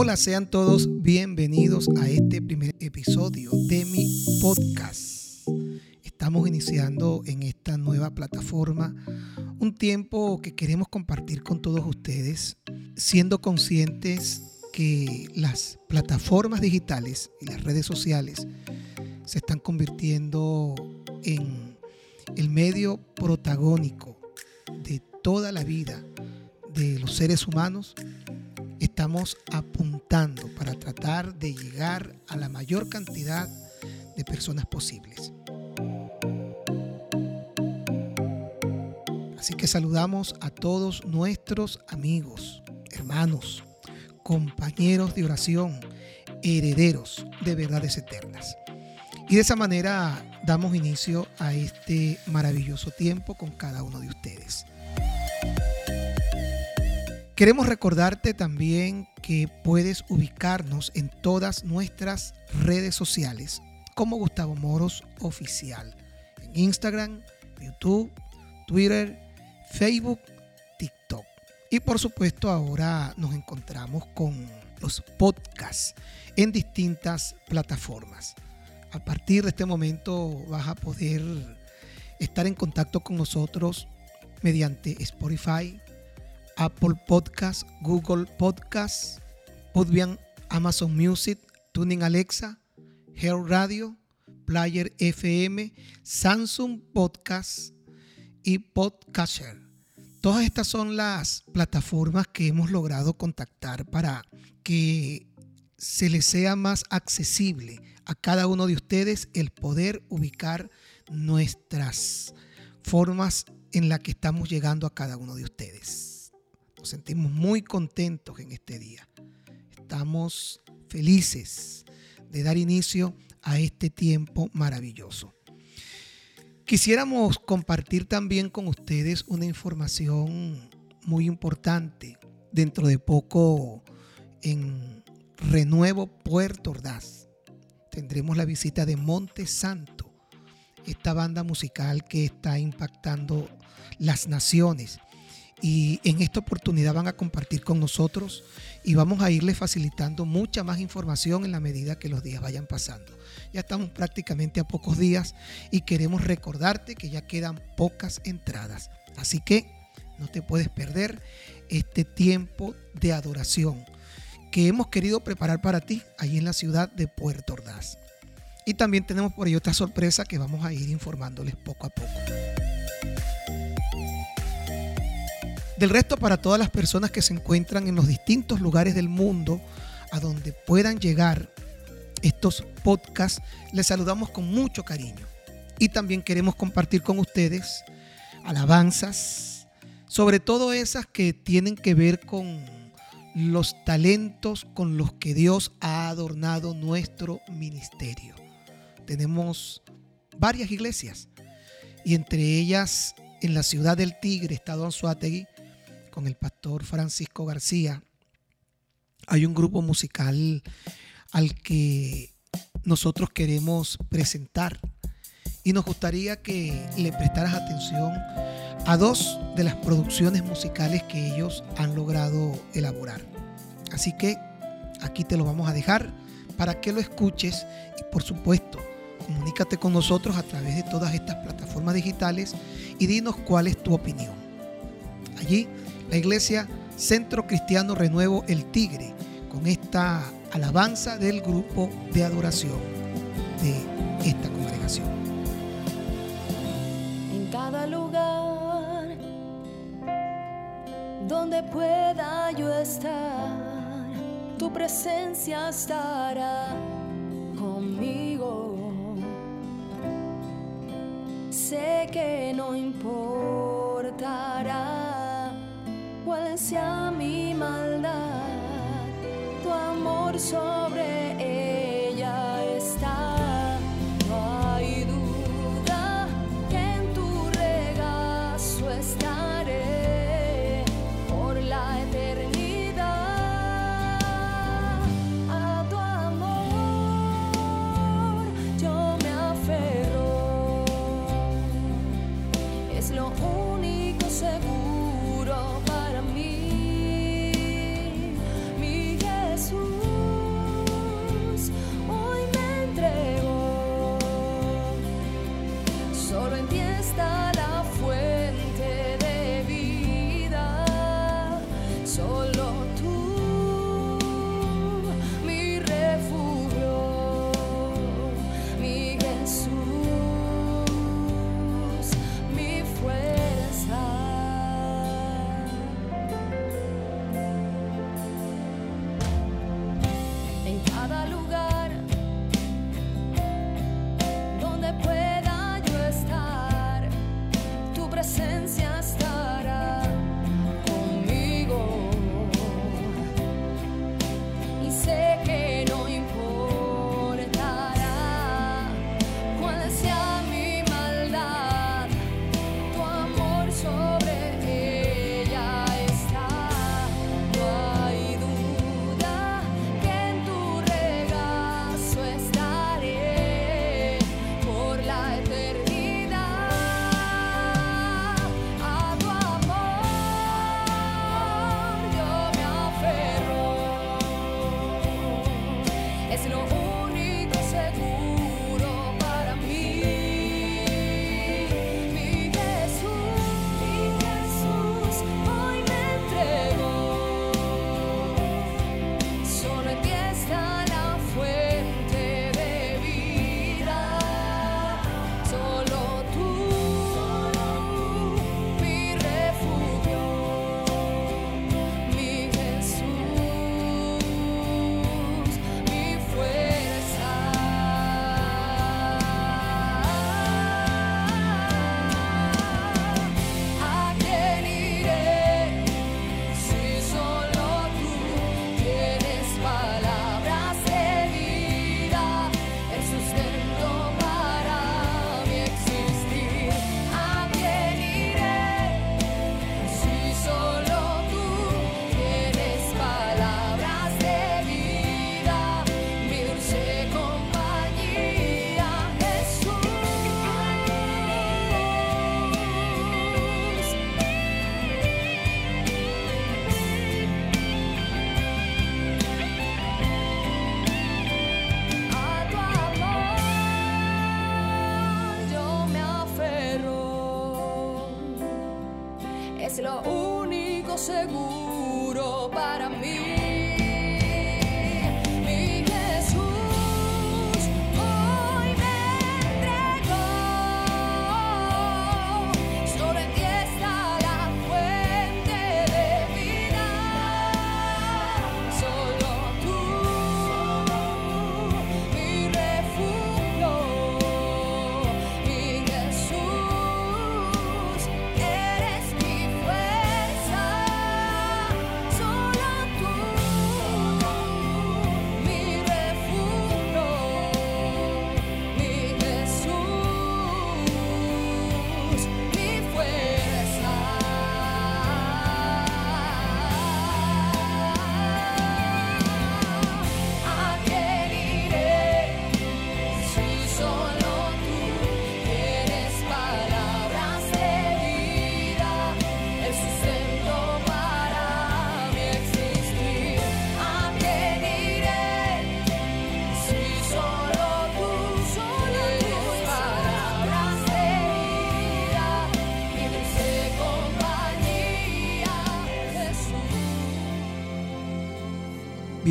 Hola, sean todos bienvenidos a este primer episodio de mi podcast. Estamos iniciando en esta nueva plataforma un tiempo que queremos compartir con todos ustedes, siendo conscientes que las plataformas digitales y las redes sociales se están convirtiendo en el medio protagónico de toda la vida de los seres humanos, estamos apuntando para tratar de llegar a la mayor cantidad de personas posibles. Así que saludamos a todos nuestros amigos, hermanos, compañeros de oración, herederos de verdades eternas. Y de esa manera damos inicio a este maravilloso tiempo con cada uno de ustedes. Queremos recordarte también que puedes ubicarnos en todas nuestras redes sociales como Gustavo Moros Oficial. En Instagram, YouTube, Twitter, Facebook, TikTok. Y por supuesto ahora nos encontramos con los podcasts en distintas plataformas. A partir de este momento vas a poder estar en contacto con nosotros mediante Spotify, Apple Podcast, Google Podcast, Podbean, Amazon Music, Tuning Alexa, Hair Radio, Player FM, Samsung Podcast y Podcaster. Todas estas son las plataformas que hemos logrado contactar para que se les sea más accesible a cada uno de ustedes el poder ubicar nuestras formas en las que estamos llegando a cada uno de ustedes. Nos sentimos muy contentos en este día. Estamos felices de dar inicio a este tiempo maravilloso. Quisiéramos compartir también con ustedes una información muy importante. Dentro de poco en Renuevo Puerto Ordaz. Tendremos la visita de Monte Santo, esta banda musical que está impactando las naciones. Y en esta oportunidad van a compartir con nosotros y vamos a irles facilitando mucha más información en la medida que los días vayan pasando. Ya estamos prácticamente a pocos días y queremos recordarte que ya quedan pocas entradas. Así que no te puedes perder este tiempo de adoración que hemos querido preparar para ti ahí en la ciudad de Puerto Ordaz. Y también tenemos por ahí otra sorpresa que vamos a ir informándoles poco a poco. Del resto, para todas las personas que se encuentran en los distintos lugares del mundo a donde puedan llegar estos podcasts, les saludamos con mucho cariño. Y también queremos compartir con ustedes alabanzas, sobre todo esas que tienen que ver con los talentos con los que Dios ha adornado nuestro ministerio. Tenemos varias iglesias y entre ellas en la ciudad del Tigre, Estado Anzuategui, con el pastor Francisco García, hay un grupo musical al que nosotros queremos presentar y nos gustaría que le prestaras atención a dos de las producciones musicales que ellos han logrado elaborar. Así que aquí te lo vamos a dejar para que lo escuches y por supuesto comunícate con nosotros a través de todas estas plataformas digitales y dinos cuál es tu opinión. Allí la iglesia Centro Cristiano Renuevo El Tigre con esta alabanza del grupo de adoración de esta congregación. En cada lugar donde pueda yo estar, tu presencia estará conmigo. Sé que no importará so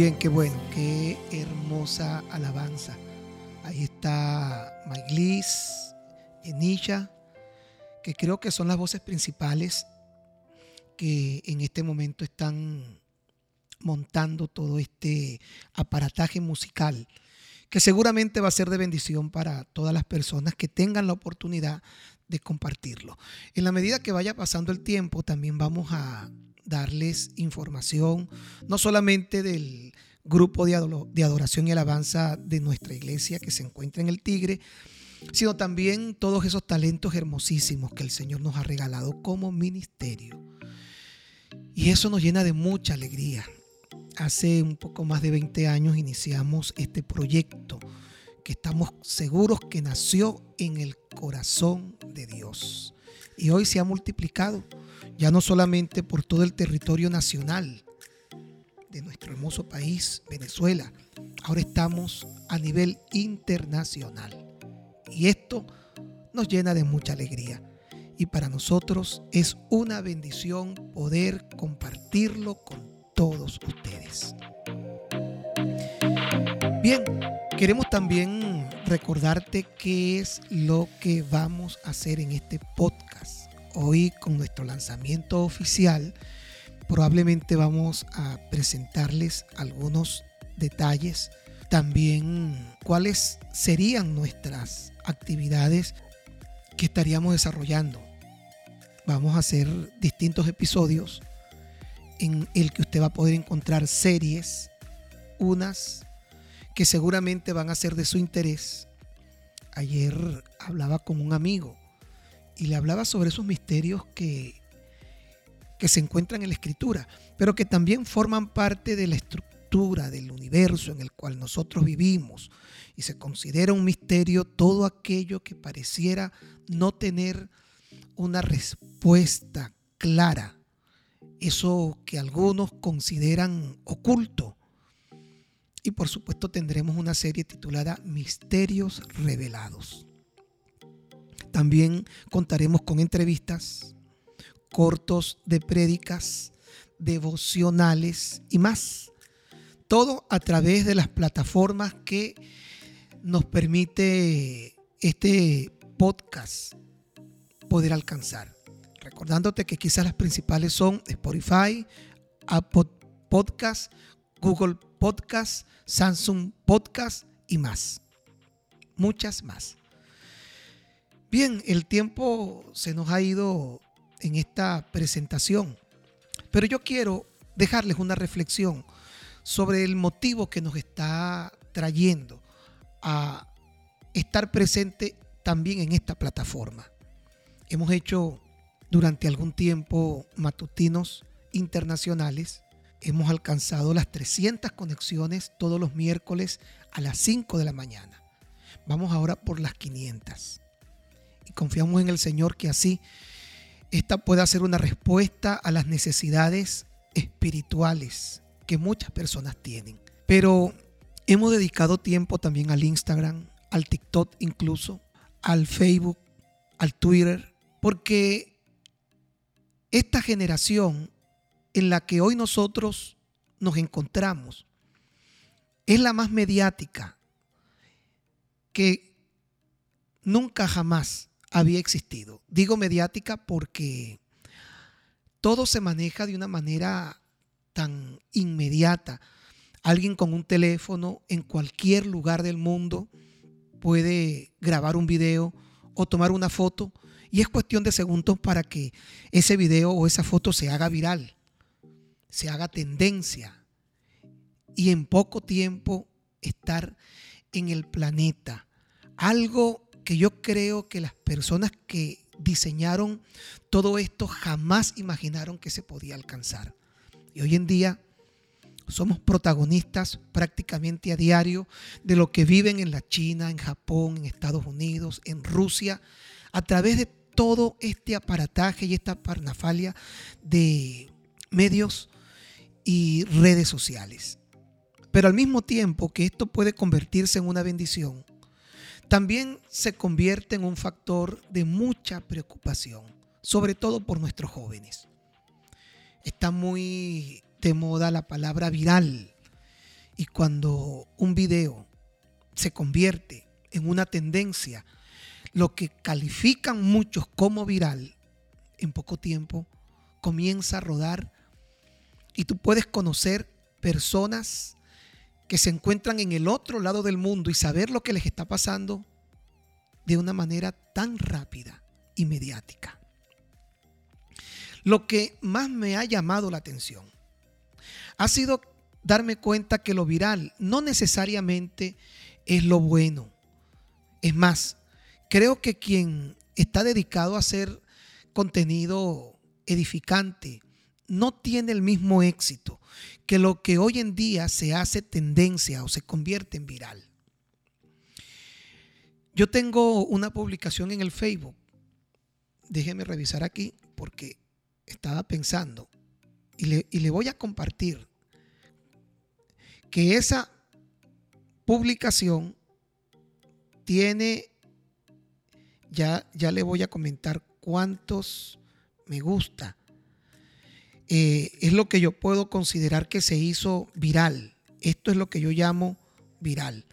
Bien, qué bueno, qué hermosa alabanza. Ahí está Maiglis, Enisha, que creo que son las voces principales que en este momento están montando todo este aparataje musical, que seguramente va a ser de bendición para todas las personas que tengan la oportunidad de compartirlo. En la medida que vaya pasando el tiempo, también vamos a darles información, no solamente del grupo de adoración y alabanza de nuestra iglesia que se encuentra en el Tigre, sino también todos esos talentos hermosísimos que el Señor nos ha regalado como ministerio. Y eso nos llena de mucha alegría. Hace un poco más de 20 años iniciamos este proyecto que estamos seguros que nació en el corazón de Dios. Y hoy se ha multiplicado, ya no solamente por todo el territorio nacional de nuestro hermoso país, Venezuela, ahora estamos a nivel internacional. Y esto nos llena de mucha alegría. Y para nosotros es una bendición poder compartirlo con todos ustedes. Bien, queremos también recordarte qué es lo que vamos a hacer en este podcast. Hoy con nuestro lanzamiento oficial, probablemente vamos a presentarles algunos detalles, también cuáles serían nuestras actividades que estaríamos desarrollando. Vamos a hacer distintos episodios en el que usted va a poder encontrar series, unas que seguramente van a ser de su interés. Ayer hablaba con un amigo y le hablaba sobre esos misterios que, que se encuentran en la escritura, pero que también forman parte de la estructura del universo en el cual nosotros vivimos. Y se considera un misterio todo aquello que pareciera no tener una respuesta clara. Eso que algunos consideran oculto. Y por supuesto tendremos una serie titulada Misterios Revelados. También contaremos con entrevistas, cortos de prédicas, devocionales y más. Todo a través de las plataformas que nos permite este podcast poder alcanzar. Recordándote que quizás las principales son Spotify, Apple Podcast, Google Podcast, Samsung Podcast y más. Muchas más. Bien, el tiempo se nos ha ido en esta presentación, pero yo quiero dejarles una reflexión sobre el motivo que nos está trayendo a estar presente también en esta plataforma. Hemos hecho durante algún tiempo matutinos internacionales. Hemos alcanzado las 300 conexiones todos los miércoles a las 5 de la mañana. Vamos ahora por las 500. Y confiamos en el Señor que así esta pueda ser una respuesta a las necesidades espirituales que muchas personas tienen. Pero hemos dedicado tiempo también al Instagram, al TikTok incluso, al Facebook, al Twitter, porque esta generación en la que hoy nosotros nos encontramos es la más mediática que nunca jamás había existido. Digo mediática porque todo se maneja de una manera tan inmediata. Alguien con un teléfono en cualquier lugar del mundo puede grabar un video o tomar una foto y es cuestión de segundos para que ese video o esa foto se haga viral, se haga tendencia y en poco tiempo estar en el planeta. Algo que yo creo que las personas que diseñaron todo esto jamás imaginaron que se podía alcanzar. Y hoy en día somos protagonistas prácticamente a diario de lo que viven en la China, en Japón, en Estados Unidos, en Rusia, a través de todo este aparataje y esta parnafalia de medios y redes sociales. Pero al mismo tiempo que esto puede convertirse en una bendición, también se convierte en un factor de mucha preocupación, sobre todo por nuestros jóvenes. Está muy de moda la palabra viral y cuando un video se convierte en una tendencia, lo que califican muchos como viral, en poco tiempo comienza a rodar y tú puedes conocer personas que se encuentran en el otro lado del mundo y saber lo que les está pasando de una manera tan rápida y mediática. Lo que más me ha llamado la atención ha sido darme cuenta que lo viral no necesariamente es lo bueno. Es más, creo que quien está dedicado a hacer contenido edificante no tiene el mismo éxito que lo que hoy en día se hace tendencia o se convierte en viral. Yo tengo una publicación en el Facebook. Déjeme revisar aquí porque estaba pensando y le, voy a compartir que esa publicación tiene, ya, ya le voy a comentar cuántos me gusta. Eh, es lo que yo puedo considerar que se hizo viral. Esto es lo que yo llamo viral.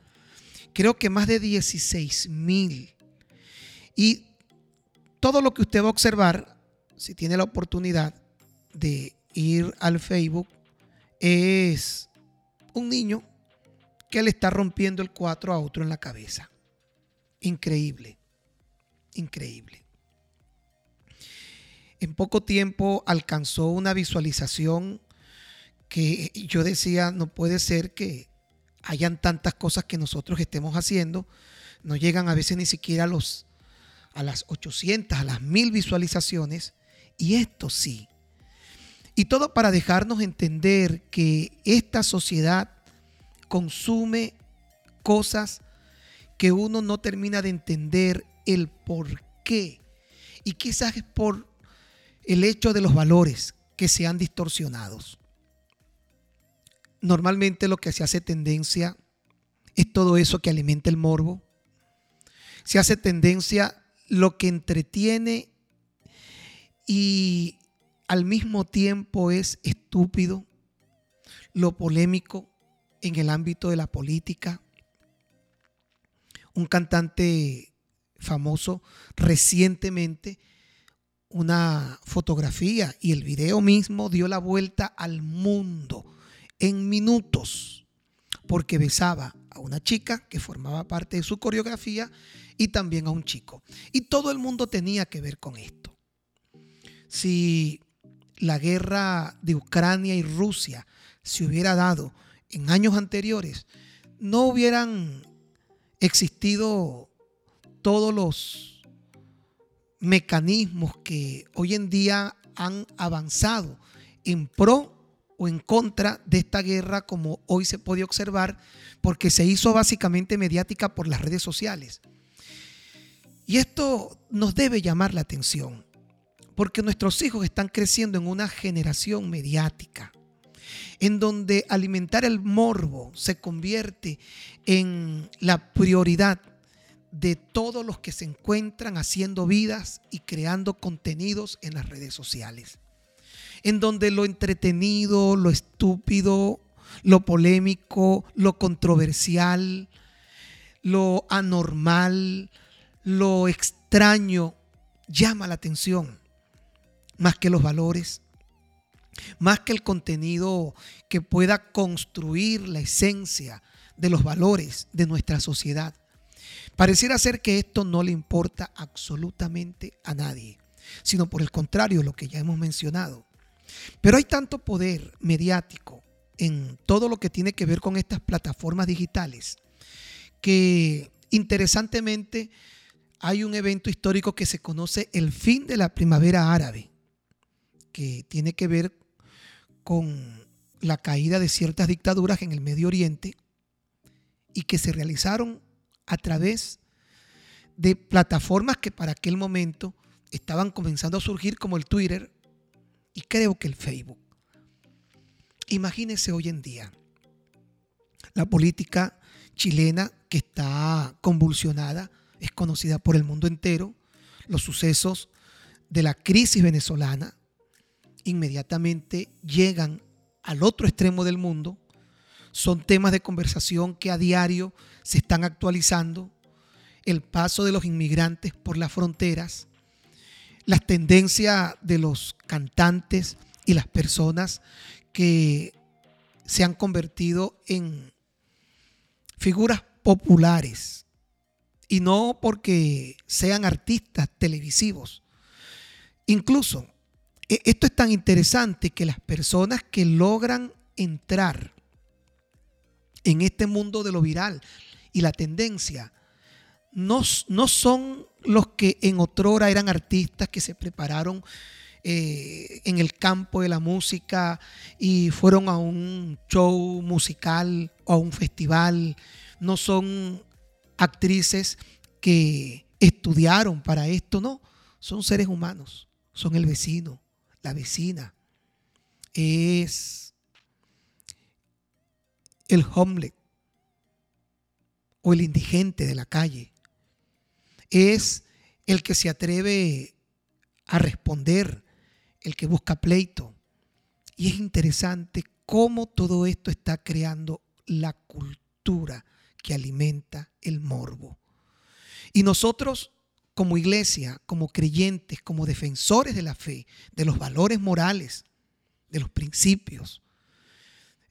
Creo que más de 16 mil. Y todo lo que usted va a observar, si tiene la oportunidad de ir al Facebook, es un niño que le está rompiendo el 4 a otro en la cabeza. Increíble, increíble. En poco tiempo alcanzó una visualización que yo decía, no puede ser que hayan tantas cosas que nosotros estemos haciendo. No llegan a veces ni siquiera a, los, a las 800, a las 1000 visualizaciones. Y esto sí, y todo para dejarnos entender que esta sociedad consume cosas que uno no termina de entender el por qué. Y quizás es por el hecho de los valores que se han distorsionados. Normalmente lo que se hace tendencia es todo eso que alimenta el morbo. Se hace tendencia lo que entretiene y al mismo tiempo es estúpido, lo polémico en el ámbito de la política. Un cantante famoso recientemente una fotografía y el video mismo dio la vuelta al mundo en minutos porque besaba a una chica que formaba parte de su coreografía y también a un chico. Y todo el mundo tenía que ver con esto. Si la guerra de Ucrania y Rusia se hubiera dado en años anteriores, no hubieran existido todos los mecanismos que hoy en día han avanzado en pro o en contra de esta guerra como hoy se puede observar porque se hizo básicamente mediática por las redes sociales. Y esto nos debe llamar la atención porque nuestros hijos están creciendo en una generación mediática, en donde alimentar el morbo se convierte en la prioridad de todos los que se encuentran haciendo vidas y creando contenidos en las redes sociales. en donde lo entretenido, lo estúpido, lo polémico, lo controversial, lo anormal, lo extraño llama la atención más que los valores, más que el contenido que pueda construir la esencia de los valores de nuestra sociedad. Pareciera ser que esto no le importa absolutamente a nadie, sino por el contrario, lo que ya hemos mencionado. Pero hay tanto poder mediático en todo lo que tiene que ver con estas plataformas digitales que interesantemente hay un evento histórico que se conoce el fin de la primavera árabe, que tiene que ver con la caída de ciertas dictaduras en el Medio Oriente y que se realizaron a través de plataformas que para aquel momento estaban comenzando a surgir como el Twitter y creo que el Facebook. Imagínense hoy en día la política chilena que está convulsionada, es conocida por el mundo entero, los sucesos de la crisis venezolana inmediatamente llegan al otro extremo del mundo, son temas de conversación que a diario se están actualizando, el paso de los inmigrantes por las fronteras, las tendencias de los cantantes y las personas que se han convertido en figuras populares y no porque sean artistas televisivos. Incluso, e-, esto es tan interesante que las personas que logran entrar en este mundo de lo viral y la tendencia, no, no son los que en otrora eran artistas que se prepararon eh, en el campo de la música y fueron a un show musical o a un festival. No son actrices que estudiaron para esto, no. Son seres humanos. Son el vecino, la vecina. Es el homeless o el indigente de la calle. Es el que se atreve a responder, el que busca pleito. Y es interesante cómo todo esto está creando la cultura que alimenta el morbo. Y nosotros como iglesia, como creyentes, como defensores de la fe, de los valores morales, de los principios,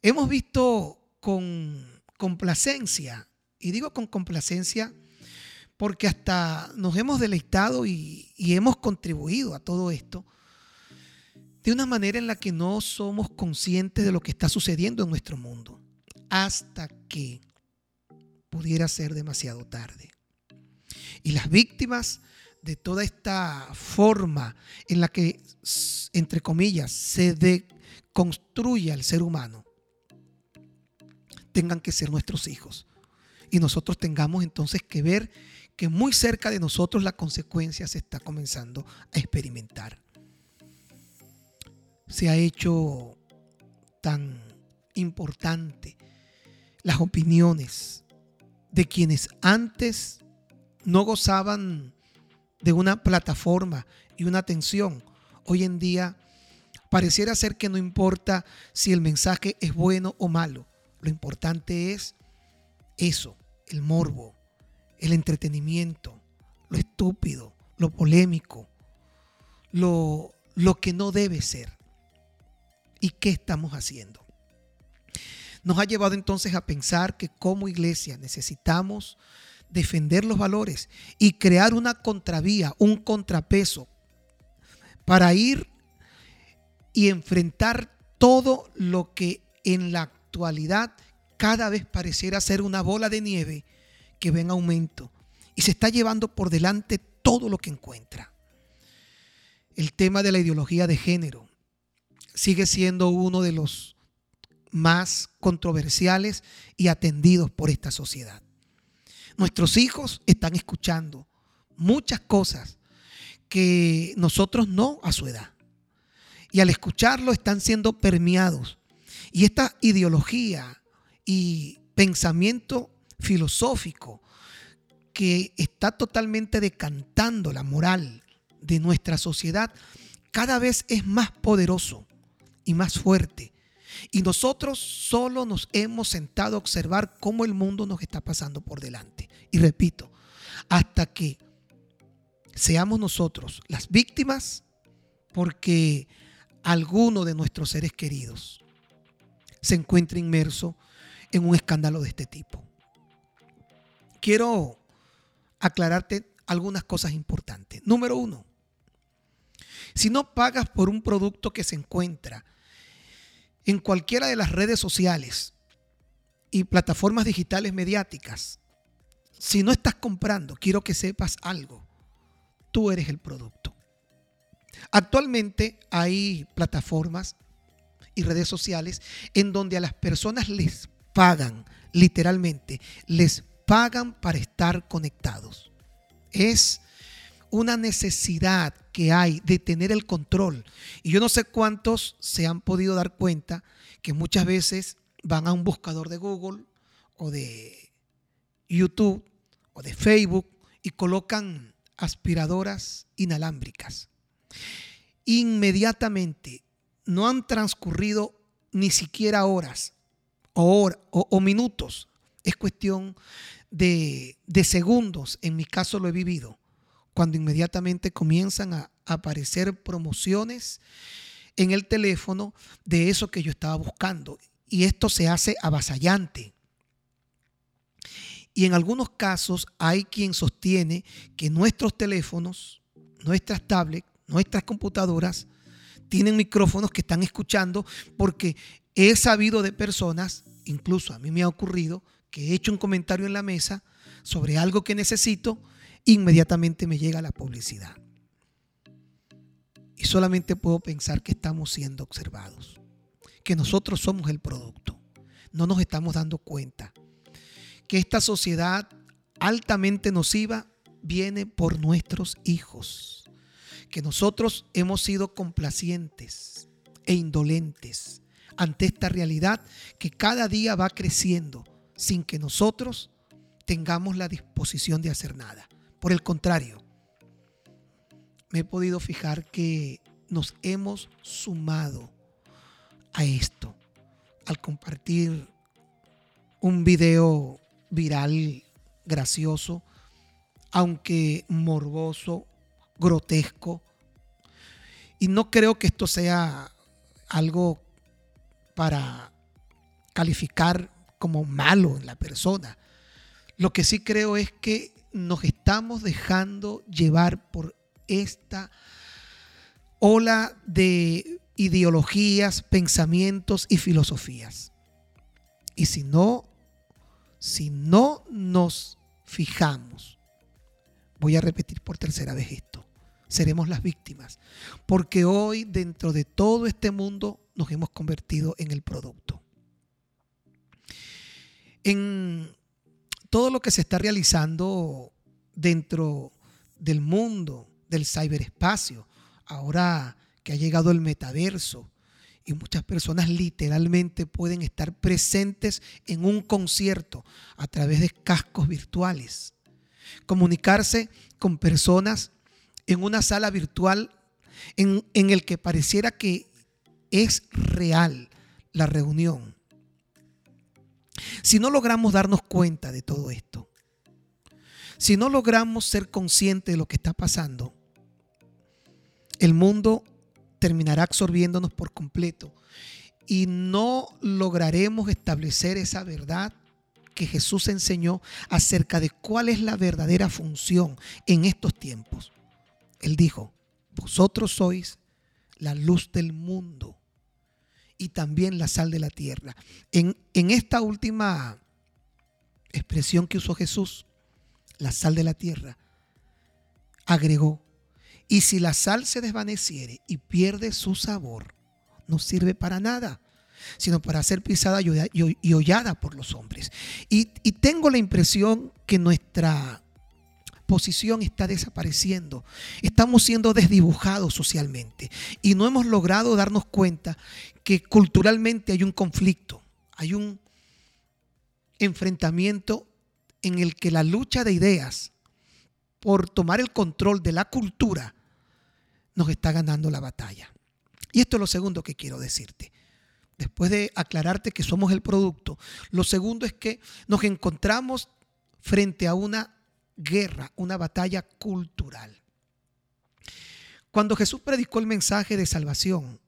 hemos visto con complacencia y digo con complacencia porque hasta nos hemos deleitado y, hemos contribuido a todo esto de una manera en la que no somos conscientes de lo que está sucediendo en nuestro mundo, hasta que pudiera ser demasiado tarde. Y las víctimas de toda esta forma en la que, entre comillas, se deconstruye al ser humano, tengan que ser nuestros hijos y nosotros tengamos entonces que ver que muy cerca de nosotros la consecuencia se está comenzando a experimentar. Se ha hecho tan importante las opiniones de quienes antes no gozaban de una plataforma y una atención. Hoy en día pareciera ser que no importa si el mensaje es bueno o malo. Lo importante es eso, el morbo, el entretenimiento, lo estúpido, lo polémico, lo, lo que no debe ser. ¿Y qué estamos haciendo? Nos ha llevado entonces a pensar que como iglesia necesitamos defender los valores y crear una contravía, un contrapeso para ir y enfrentar todo lo que en la actualidad cada vez pareciera ser una bola de nieve que ve en aumento y se está llevando por delante todo lo que encuentra. El tema de la ideología de género sigue siendo uno de los más controversiales y atendidos por esta sociedad. Nuestros hijos están escuchando muchas cosas que nosotros no a su edad. Y al escucharlo están siendo permeados. Y esta ideología y pensamiento filosófico que está totalmente decantando la moral de nuestra sociedad, cada vez es más poderoso y más fuerte. Y nosotros solo nos hemos sentado a observar cómo el mundo nos está pasando por delante. Y repito, hasta que seamos nosotros las víctimas porque alguno de nuestros seres queridos se encuentre inmerso en un escándalo de este tipo. Quiero aclararte algunas cosas importantes. Número uno, si no pagas por un producto que se encuentra en cualquiera de las redes sociales y plataformas digitales mediáticas, si no estás comprando, quiero que sepas algo. Tú eres el producto. Actualmente hay plataformas y redes sociales en donde a las personas les pagan, literalmente, les pagan para estar conectados. Es una necesidad que hay de tener el control. Y yo no sé cuántos se han podido dar cuenta que muchas veces van a un buscador de Google o de YouTube o de Facebook y colocan aspiradoras inalámbricas. Inmediatamente, no han transcurrido ni siquiera horas o, o, o minutos. Es cuestión de, de segundos. En mi caso lo he vivido. Cuando inmediatamente comienzan a aparecer promociones en el teléfono de eso que yo estaba buscando. Y esto se hace avasallante. Y en algunos casos hay quien sostiene que nuestros teléfonos, nuestras tablets, nuestras computadoras tienen micrófonos que están escuchando porque he sabido de personas, incluso a mí me ha ocurrido, que he hecho un comentario en la mesa sobre algo que necesito, inmediatamente me llega la publicidad. Y solamente puedo pensar que estamos siendo observados, que nosotros somos el producto. No nos estamos dando cuenta que esta sociedad altamente nociva viene por nuestros hijos, que nosotros hemos sido complacientes e indolentes ante esta realidad que cada día va creciendo sin que nosotros tengamos la disposición de hacer nada. Por el contrario, me he podido fijar que nos hemos sumado a esto al compartir un video viral, gracioso, aunque morboso, grotesco. Y no creo que esto sea algo para calificar como malo en la persona. Lo que sí creo es que nos estamos dejando llevar por esta ola de ideologías, pensamientos y filosofías. Y si no si no nos fijamos, voy a repetir por tercera vez esto, seremos las víctimas, porque hoy dentro de todo este mundo nos hemos convertido en el producto. En todo lo que se está realizando dentro del mundo del ciberespacio, ahora que ha llegado el metaverso, y muchas personas literalmente pueden estar presentes en un concierto a través de cascos virtuales. Comunicarse con personas en una sala virtual en, en el que pareciera que es real la reunión. Si no logramos darnos cuenta de todo esto, si no logramos ser conscientes de lo que está pasando, el mundo terminará absorbiéndonos por completo y no lograremos establecer esa verdad que Jesús enseñó acerca de cuál es la verdadera función en estos tiempos. Él dijo, vosotros sois la luz del mundo y también la sal de la tierra. En, en esta última expresión que usó Jesús, la sal de la tierra, agregó, y si la sal se desvaneciere y pierde su sabor, no sirve para nada, sino para ser pisada y hollada por los hombres. Y, y tengo la impresión que nuestra está desapareciendo. Estamos siendo desdibujados socialmente y no hemos logrado darnos cuenta que culturalmente hay un conflicto, hay un enfrentamiento en el que la lucha de ideas por tomar el control de la cultura nos está ganando la batalla. Y esto es lo segundo que quiero decirte. Después de aclararte que somos el producto, lo segundo es que nos encontramos frente a una guerra, una batalla cultural. Cuando Jesús predicó el mensaje de salvación,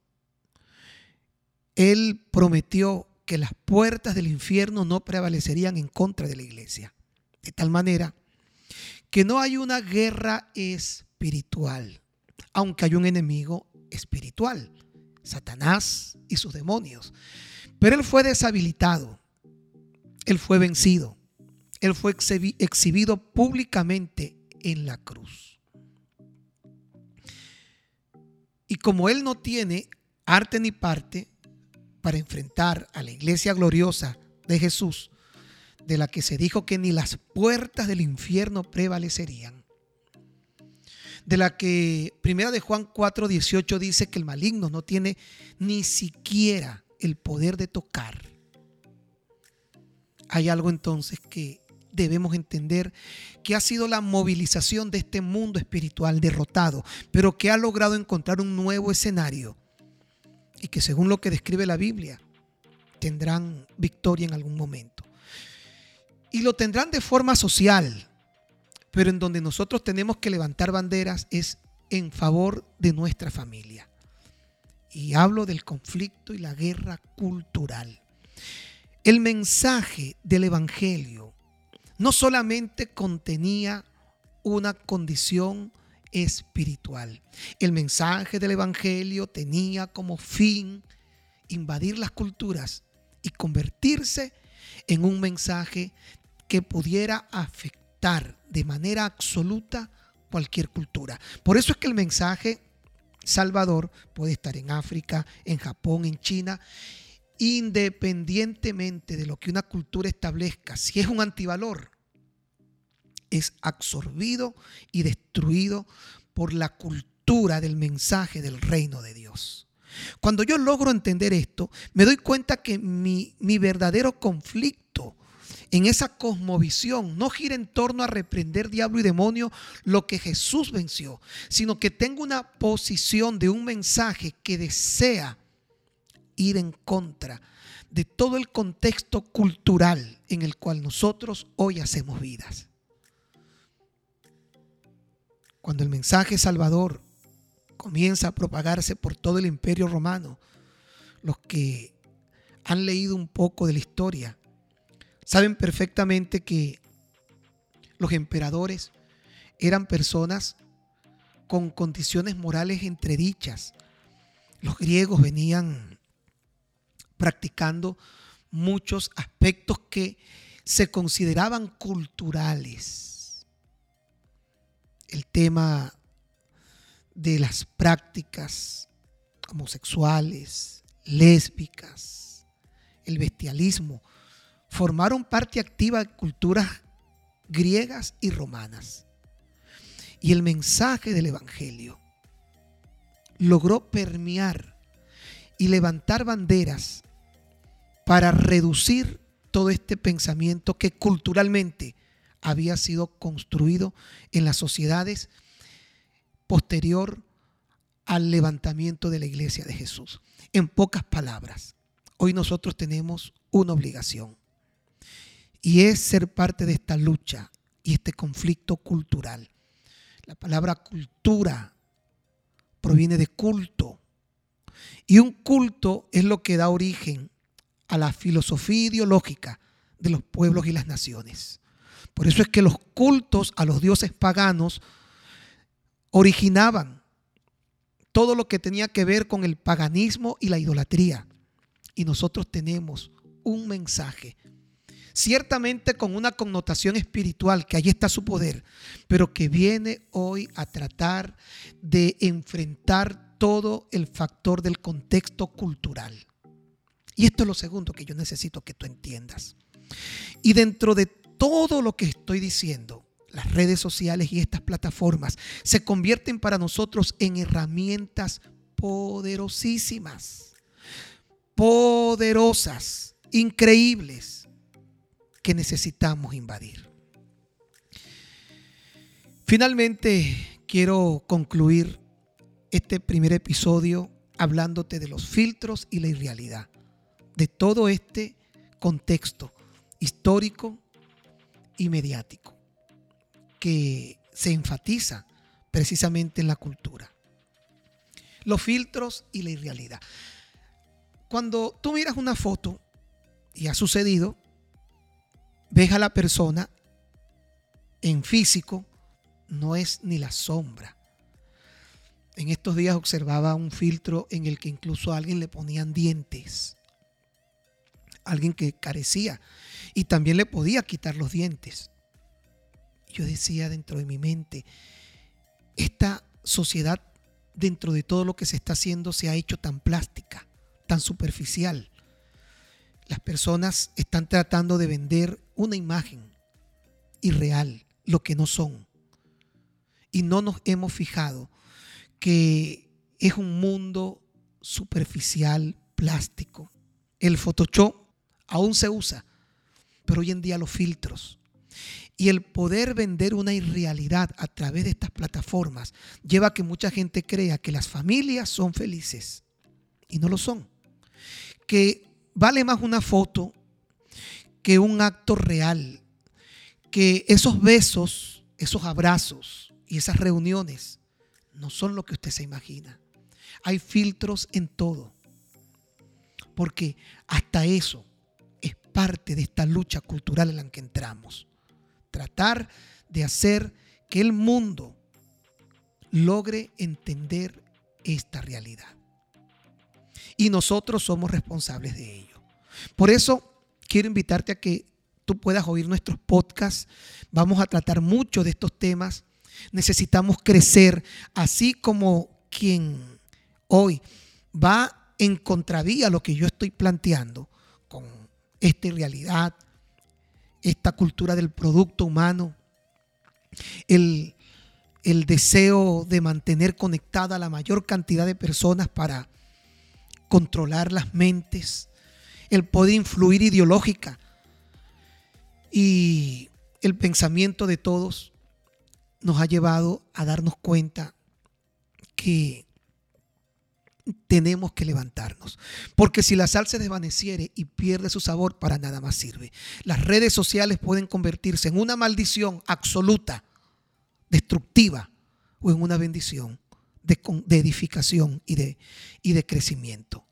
Él prometió que las puertas del infierno no prevalecerían en contra de la iglesia. De tal manera que no hay una guerra espiritual, aunque hay un enemigo espiritual, Satanás y sus demonios. Pero Él fue deshabilitado, Él fue vencido, Él fue exhibido públicamente en la cruz. Y como Él no tiene arte ni parte para enfrentar a la iglesia gloriosa de Jesús, de la que se dijo que ni las puertas del infierno prevalecerían, de la que primera de Juan 4, 18 dice que el maligno no tiene ni siquiera el poder de tocar. Hay algo entonces que debemos entender que ha sido la movilización de este mundo espiritual derrotado, pero que ha logrado encontrar un nuevo escenario y que según lo que describe la Biblia, tendrán victoria en algún momento. Y lo tendrán de forma social, pero en donde nosotros tenemos que levantar banderas es en favor de nuestra familia. Y hablo del conflicto y la guerra cultural. El mensaje del Evangelio no solamente contenía una condición espiritual. El mensaje del Evangelio tenía como fin invadir las culturas y convertirse en un mensaje que pudiera afectar de manera absoluta cualquier cultura. Por eso es que el mensaje salvador puede estar en África, en Japón, en China, independientemente de lo que una cultura establezca. Si es un antivalor, es absorbido y destruido por la cultura del mensaje del reino de Dios. Cuando yo logro entender esto, me doy cuenta que mi, mi verdadero conflicto en esa cosmovisión no gira en torno a reprender diablo y demonio lo que Jesús venció, sino que tengo una posición de un mensaje que desea ir en contra de todo el contexto cultural en el cual nosotros hoy hacemos vidas. Cuando el mensaje salvador comienza a propagarse por todo el imperio romano, los que han leído un poco de la historia saben perfectamente que los emperadores eran personas con condiciones morales entredichas. Los griegos venían practicando muchos aspectos que se consideraban culturales el tema de las prácticas homosexuales, lésbicas, el bestialismo, formaron parte activa de culturas griegas y romanas. Y el mensaje del Evangelio logró permear y levantar banderas para reducir todo este pensamiento que culturalmente había sido construido en las sociedades posterior al levantamiento de la iglesia de Jesús. En pocas palabras, hoy nosotros tenemos una obligación y es ser parte de esta lucha y este conflicto cultural. La palabra cultura proviene de culto y un culto es lo que da origen a la filosofía ideológica de los pueblos y las naciones. Por eso es que los cultos a los dioses paganos originaban todo lo que tenía que ver con el paganismo y la idolatría. Y nosotros tenemos un mensaje, ciertamente con una connotación espiritual, que ahí está su poder, pero que viene hoy a tratar de enfrentar todo el factor del contexto cultural. Y esto es lo segundo que yo necesito que tú entiendas. Y dentro de todo lo que estoy diciendo, las redes sociales y estas plataformas se convierten para nosotros en herramientas poderosísimas, poderosas, increíbles, que necesitamos invadir. Finalmente, quiero concluir este primer episodio hablándote de los filtros y la irrealidad, de todo este contexto histórico y mediático que se enfatiza precisamente en la cultura. Los filtros y la irrealidad. Cuando tú miras una foto, y ha sucedido, ves a la persona en físico, no es ni la sombra. En estos días observaba un filtro en el que incluso a alguien le ponían dientes. Alguien que carecía. Y también le podía quitar los dientes. Yo decía dentro de mi mente, esta sociedad dentro de todo lo que se está haciendo se ha hecho tan plástica, tan superficial. Las personas están tratando de vender una imagen irreal, lo que no son. Y no nos hemos fijado que es un mundo superficial, plástico. El Photoshop aún se usa, pero hoy en día los filtros y el poder vender una irrealidad a través de estas plataformas lleva a que mucha gente crea que las familias son felices y no lo son. Que vale más una foto que un acto real, que esos besos, esos abrazos y esas reuniones no son lo que usted se imagina. Hay filtros en todo. Porque hasta eso es parte de esta lucha cultural en la que entramos. Tratar de hacer que el mundo logre entender esta realidad. Y nosotros somos responsables de ello. Por eso quiero invitarte a que tú puedas oír nuestros podcasts. Vamos a tratar mucho de estos temas. Necesitamos crecer, así como quien hoy va en contravía a lo que yo estoy planteando esta realidad, esta cultura del producto humano, el, el deseo de mantener conectada a la mayor cantidad de personas para controlar las mentes, el poder influir ideológica y el pensamiento de todos nos ha llevado a darnos cuenta que tenemos que levantarnos. Porque si la sal se desvaneciere y pierde su sabor, para nada más sirve. Las redes sociales pueden convertirse en una maldición absoluta, destructiva, o en una bendición de, edificación y de, y de crecimiento.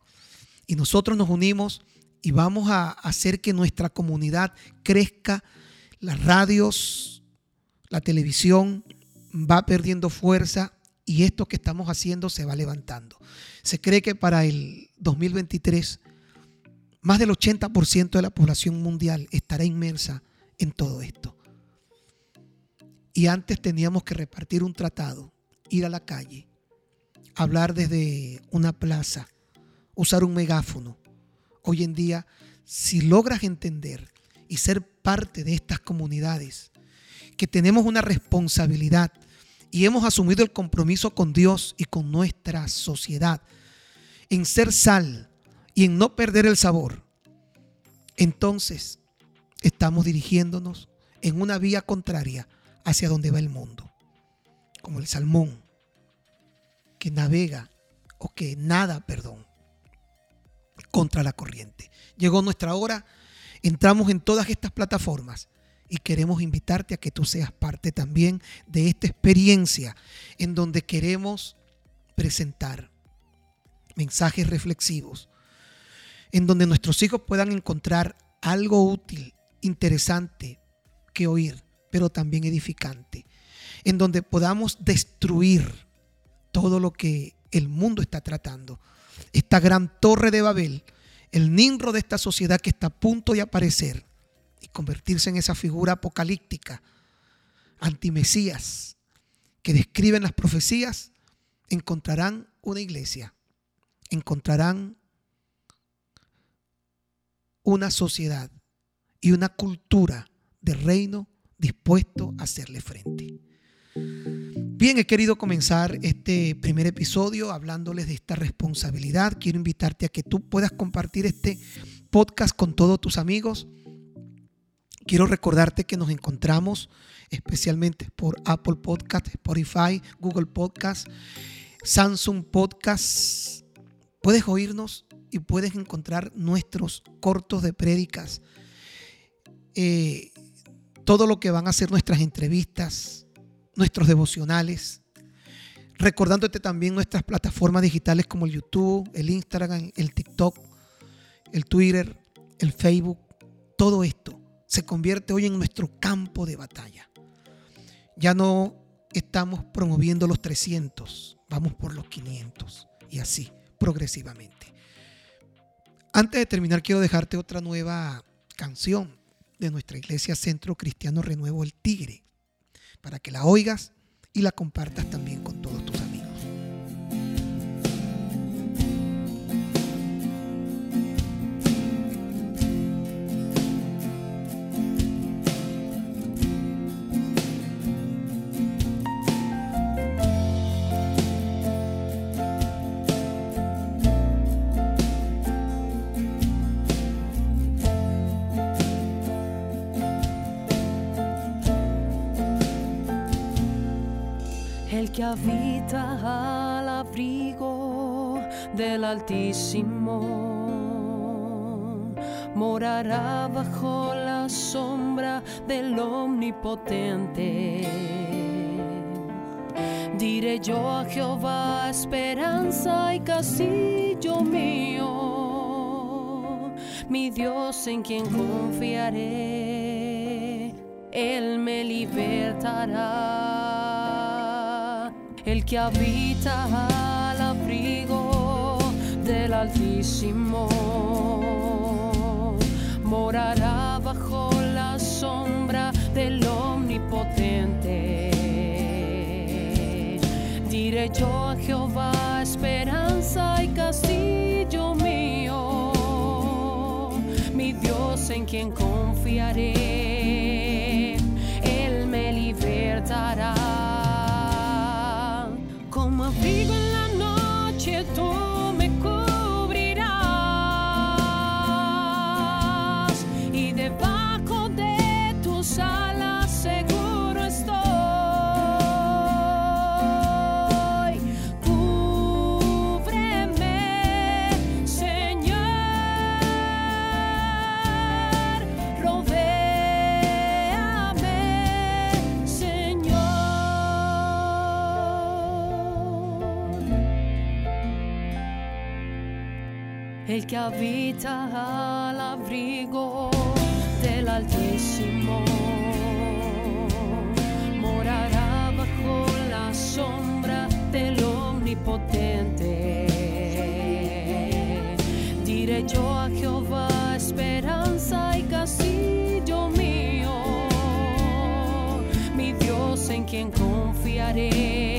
Y nosotros nos unimos y vamos a hacer que nuestra comunidad crezca. Las radios, la televisión va perdiendo fuerza y esto que estamos haciendo se va levantando. Se cree que para el 2023 más del 80% de la población mundial estará inmersa en todo esto. Y antes teníamos que repartir un tratado, ir a la calle, hablar desde una plaza, usar un megáfono. Hoy en día, si logras entender y ser parte de estas comunidades, que tenemos una responsabilidad y hemos asumido el compromiso con Dios y con nuestra sociedad en ser sal y en no perder el sabor, entonces estamos dirigiéndonos en una vía contraria hacia donde va el mundo, como el salmón que navega o que nada, perdón, contra la corriente. Llegó nuestra hora, entramos en todas estas plataformas y queremos invitarte a que tú seas parte también de esta experiencia en donde queremos presentar mensajes reflexivos, en donde nuestros hijos puedan encontrar algo útil, interesante que oír, pero también edificante, en donde podamos destruir todo lo que el mundo está tratando. Esta gran torre de Babel, el ninro de esta sociedad que está a punto de aparecer, convertirse en esa figura apocalíptica, antimesías, que describen las profecías, encontrarán una iglesia, encontrarán una sociedad y una cultura de reino dispuesto a hacerle frente. Bien, he querido comenzar este primer episodio hablándoles de esta responsabilidad. Quiero invitarte a que tú puedas compartir este podcast con todos tus amigos Quiero recordarte que nos encontramos especialmente por Apple Podcast, Spotify, Google Podcast, Samsung Podcast, Puedes oírnos y puedes encontrar nuestros cortos de prédicas, eh, todo lo que van a ser nuestras entrevistas, nuestros devocionales, recordándote también nuestras plataformas digitales como el YouTube, el Instagram, el TikTok, el Twitter, el Facebook, todo esto se convierte hoy en nuestro campo de batalla. Ya no estamos promoviendo los 300, vamos por los 500 y así progresivamente. Antes de terminar, quiero dejarte otra nueva canción de nuestra iglesia Centro Cristiano Renuevo El Tigre, para que la oigas y la compartas también con todos tus amigos. Habita al abrigo del Altísimo morará bajo la sombra del Omnipotente. Diré yo a Jehová, esperanza y castillo mío, mi Dios en quien confiaré, Él me libertará. El que habita al abrigo del Altísimo morará bajo la sombra del Omnipotente. Diré yo a Jehová, esperanza y castillo mío, mi Dios en quien confiaré, Como que habita al abrigo del Altísimo morará bajo la sombra del Omnipotente. Diré yo a Jehová, esperanza y castillo mío, mi Dios en quien confiaré.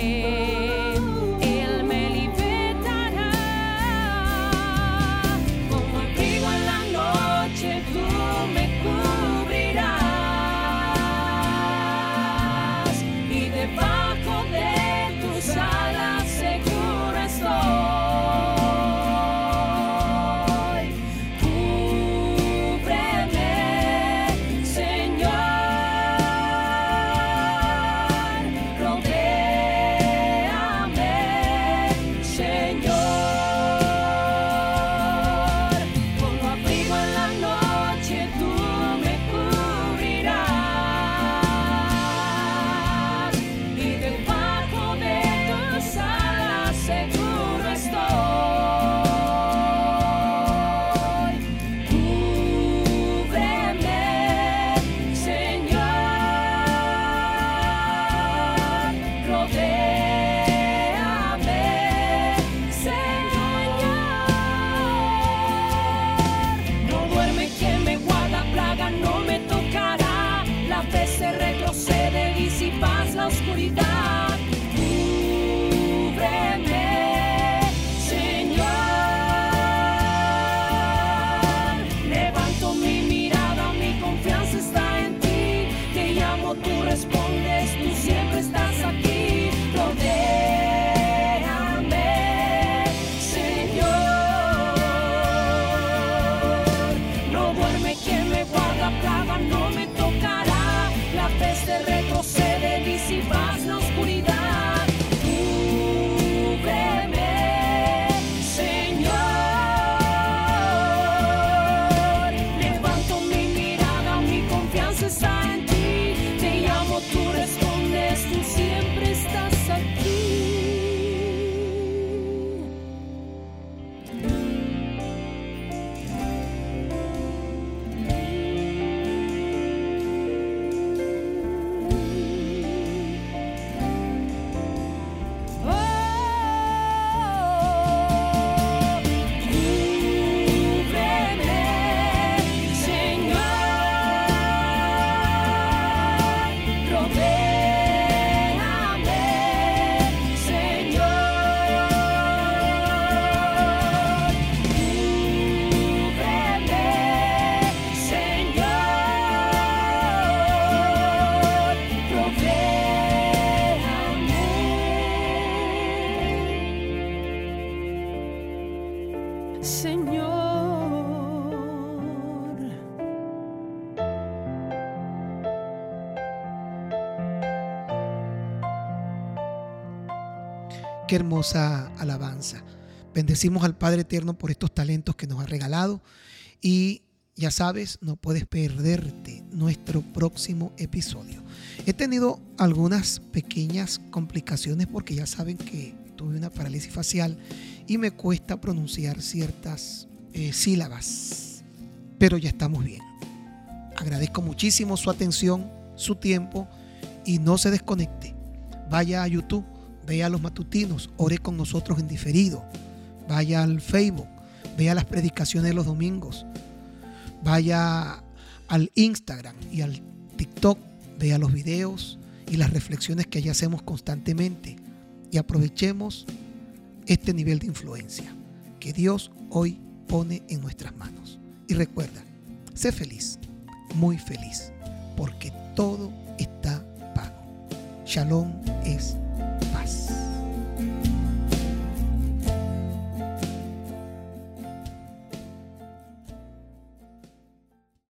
Señor. Qué hermosa alabanza. Bendecimos al Padre Eterno por estos talentos que nos ha regalado y ya sabes, no puedes perderte nuestro próximo episodio. He tenido algunas pequeñas complicaciones porque ya saben que tuve una parálisis facial y me cuesta pronunciar ciertas eh, sílabas, pero ya estamos bien. Agradezco muchísimo su atención, su tiempo y no se desconecte. Vaya a YouTube, vea los matutinos, ore con nosotros en diferido. Vaya al Facebook, vea las predicaciones de los domingos. Vaya al Instagram y al TikTok, vea los videos y las reflexiones que allí hacemos constantemente y aprovechemos este nivel de influencia que Dios hoy pone en nuestras manos. Y recuerda, sé feliz, muy feliz, porque todo está pago. Shalom es paz.